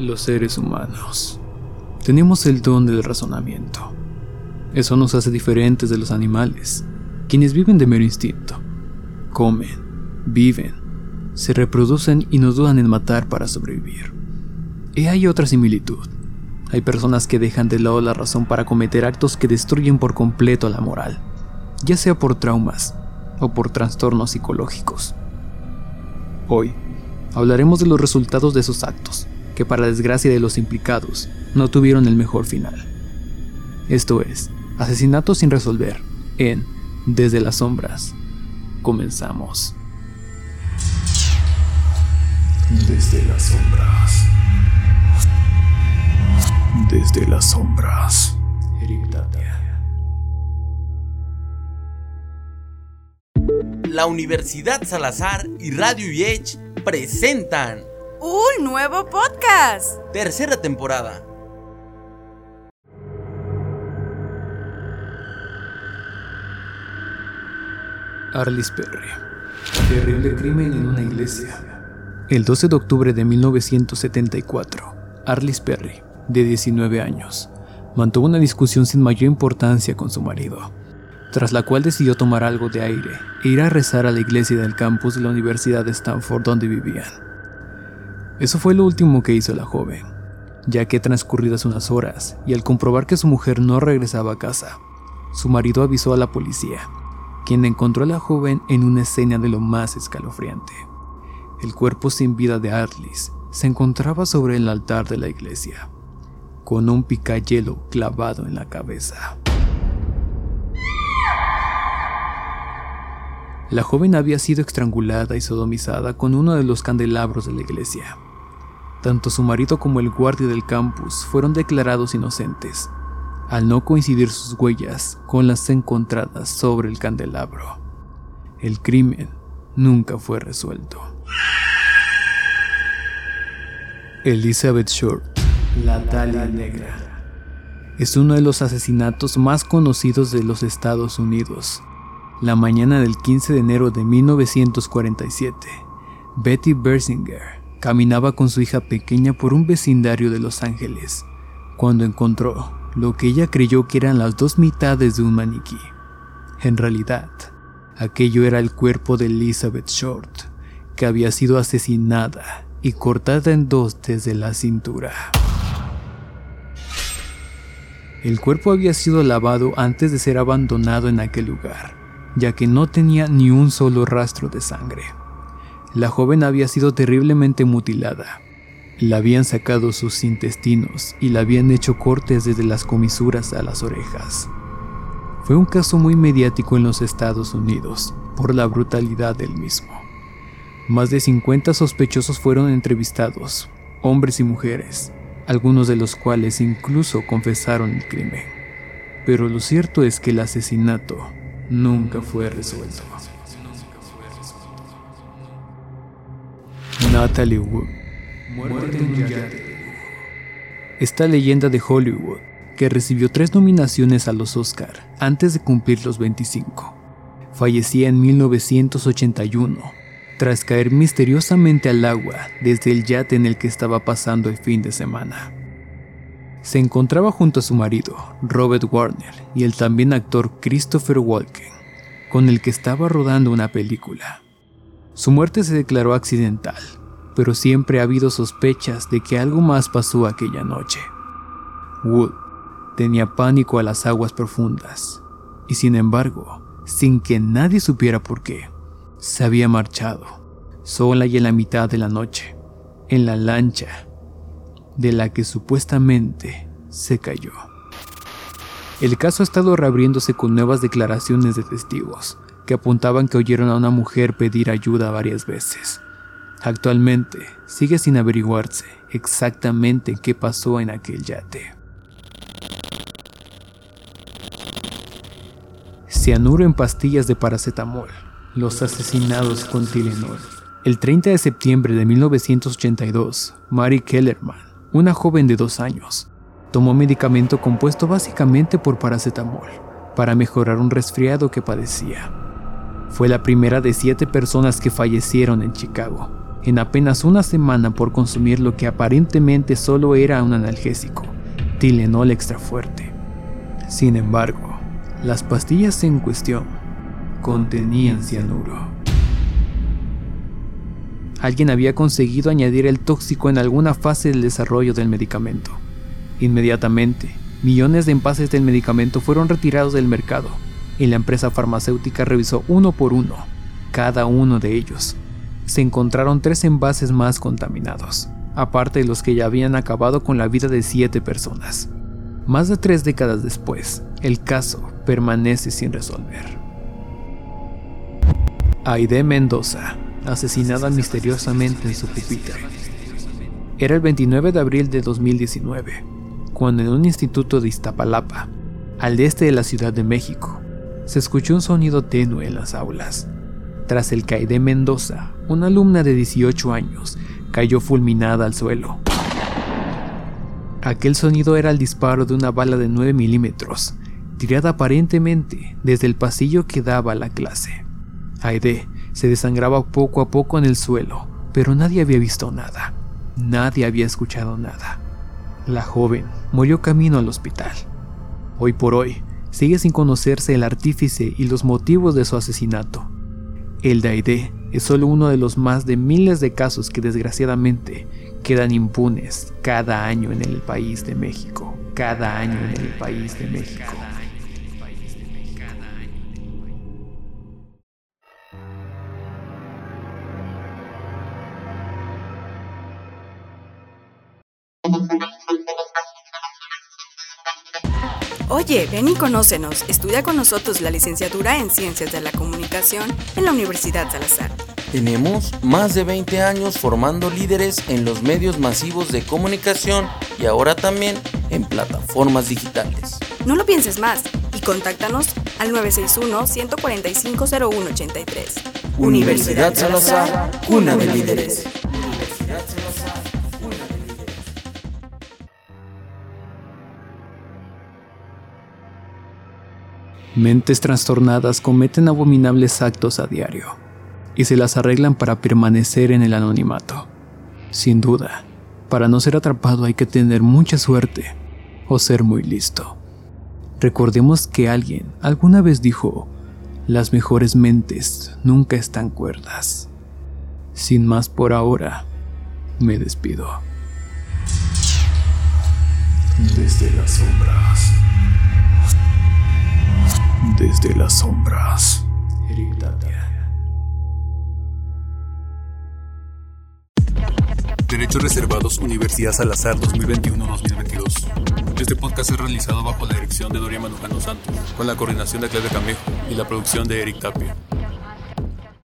Los seres humanos tenemos el don del razonamiento. Eso nos hace diferentes de los animales, quienes viven de mero instinto. Comen, viven, se reproducen y no dudan en matar para sobrevivir. Y hay otra similitud. Hay personas que dejan de lado la razón para cometer actos que destruyen por completo la moral, ya sea por traumas o por trastornos psicológicos. Hoy hablaremos de los resultados de esos actos, que para desgracia de los implicados no tuvieron el mejor final. Esto es, asesinatos sin resolver, en Desde las Sombras. Comenzamos. Desde las Sombras. Desde las Sombras. La Universidad Salazar y Radio Yech presentan un nuevo podcast. Tercera temporada. Arlis Perry. Terrible crimen en una iglesia. El 12 de octubre de 1974, Arlis Perry, de 19 años, mantuvo una discusión sin mayor importancia con su marido, tras la cual decidió tomar algo de aire e ir a rezar a la iglesia del campus de la Universidad de Stanford donde vivían. Eso fue lo último que hizo la joven, ya que transcurridas unas horas y al comprobar que su mujer no regresaba a casa, su marido avisó a la policía quien encontró a la joven en una escena de lo más escalofriante. El cuerpo sin vida de Arlis se encontraba sobre el altar de la iglesia, con un picayelo clavado en la cabeza. La joven había sido estrangulada y sodomizada con uno de los candelabros de la iglesia. Tanto su marido como el guardia del campus fueron declarados inocentes, al no coincidir sus huellas con las encontradas sobre el candelabro. El crimen nunca fue resuelto. Elizabeth Short, la Talia Negra, es uno de los asesinatos más conocidos de los Estados Unidos. La mañana del 15 de enero de 1947, Betty Bersinger caminaba con su hija pequeña por un vecindario de Los Ángeles, cuando encontró lo que ella creyó que eran las dos mitades de un maniquí. En realidad, aquello era el cuerpo de Elizabeth Short, que había sido asesinada y cortada en dos desde la cintura. El cuerpo había sido lavado antes de ser abandonado en aquel lugar, ya que no tenía ni un solo rastro de sangre. La joven había sido terriblemente mutilada le habían sacado sus intestinos y le habían hecho cortes desde las comisuras a las orejas. Fue un caso muy mediático en los Estados Unidos por la brutalidad del mismo. Más de 50 sospechosos fueron entrevistados, hombres y mujeres, algunos de los cuales incluso confesaron el crimen. Pero lo cierto es que el asesinato nunca fue resuelto. Natalie Wood Muerte en un Esta leyenda de Hollywood, que recibió tres nominaciones a los Oscar antes de cumplir los 25, fallecía en 1981 tras caer misteriosamente al agua desde el yate en el que estaba pasando el fin de semana. Se encontraba junto a su marido, Robert Warner, y el también actor Christopher Walken, con el que estaba rodando una película. Su muerte se declaró accidental pero siempre ha habido sospechas de que algo más pasó aquella noche. Wood tenía pánico a las aguas profundas, y sin embargo, sin que nadie supiera por qué, se había marchado, sola y en la mitad de la noche, en la lancha de la que supuestamente se cayó. El caso ha estado reabriéndose con nuevas declaraciones de testigos que apuntaban que oyeron a una mujer pedir ayuda varias veces Actualmente sigue sin averiguarse exactamente qué pasó en aquel yate. Cianuro en pastillas de paracetamol. Los asesinados con Tylenol. El 30 de septiembre de 1982, Mary Kellerman, una joven de dos años, tomó medicamento compuesto básicamente por paracetamol para mejorar un resfriado que padecía. Fue la primera de siete personas que fallecieron en Chicago en apenas una semana por consumir lo que aparentemente solo era un analgésico, Tilenol extra fuerte. Sin embargo, las pastillas en cuestión contenían cianuro. Alguien había conseguido añadir el tóxico en alguna fase del desarrollo del medicamento. Inmediatamente, millones de envases del medicamento fueron retirados del mercado y la empresa farmacéutica revisó uno por uno cada uno de ellos. Se encontraron tres envases más contaminados, aparte de los que ya habían acabado con la vida de siete personas. Más de tres décadas después, el caso permanece sin resolver. Aide Mendoza, asesinada misteriosamente en su pupitre. Era el 29 de abril de 2019, cuando en un instituto de Iztapalapa, al este de la Ciudad de México, se escuchó un sonido tenue en las aulas. Tras el de Mendoza, una alumna de 18 años cayó fulminada al suelo. Aquel sonido era el disparo de una bala de 9 milímetros, tirada aparentemente desde el pasillo que daba a la clase. Aide se desangraba poco a poco en el suelo, pero nadie había visto nada. Nadie había escuchado nada. La joven murió camino al hospital. Hoy por hoy, sigue sin conocerse el artífice y los motivos de su asesinato. El de Aide es solo uno de los más de miles de casos que desgraciadamente quedan impunes cada año en el país de México. Cada año en el país de México. Oye, ven y conócenos. Estudia con nosotros la licenciatura en Ciencias de la Comunicación en la Universidad Salazar. Tenemos más de 20 años formando líderes en los medios masivos de comunicación y ahora también en plataformas digitales. No lo pienses más y contáctanos al 961-145-0183. Universidad Salazar, cuna de líderes. Mentes trastornadas cometen abominables actos a diario y se las arreglan para permanecer en el anonimato. Sin duda, para no ser atrapado hay que tener mucha suerte o ser muy listo. Recordemos que alguien alguna vez dijo, las mejores mentes nunca están cuerdas. Sin más por ahora, me despido. Desde las sombras desde las sombras. Derechos reservados Universidad Salazar 2021-2022. Este podcast es realizado bajo la dirección de Doria Manujano Santos, con la coordinación de Claudia Camejo y la producción de Eric Tapia.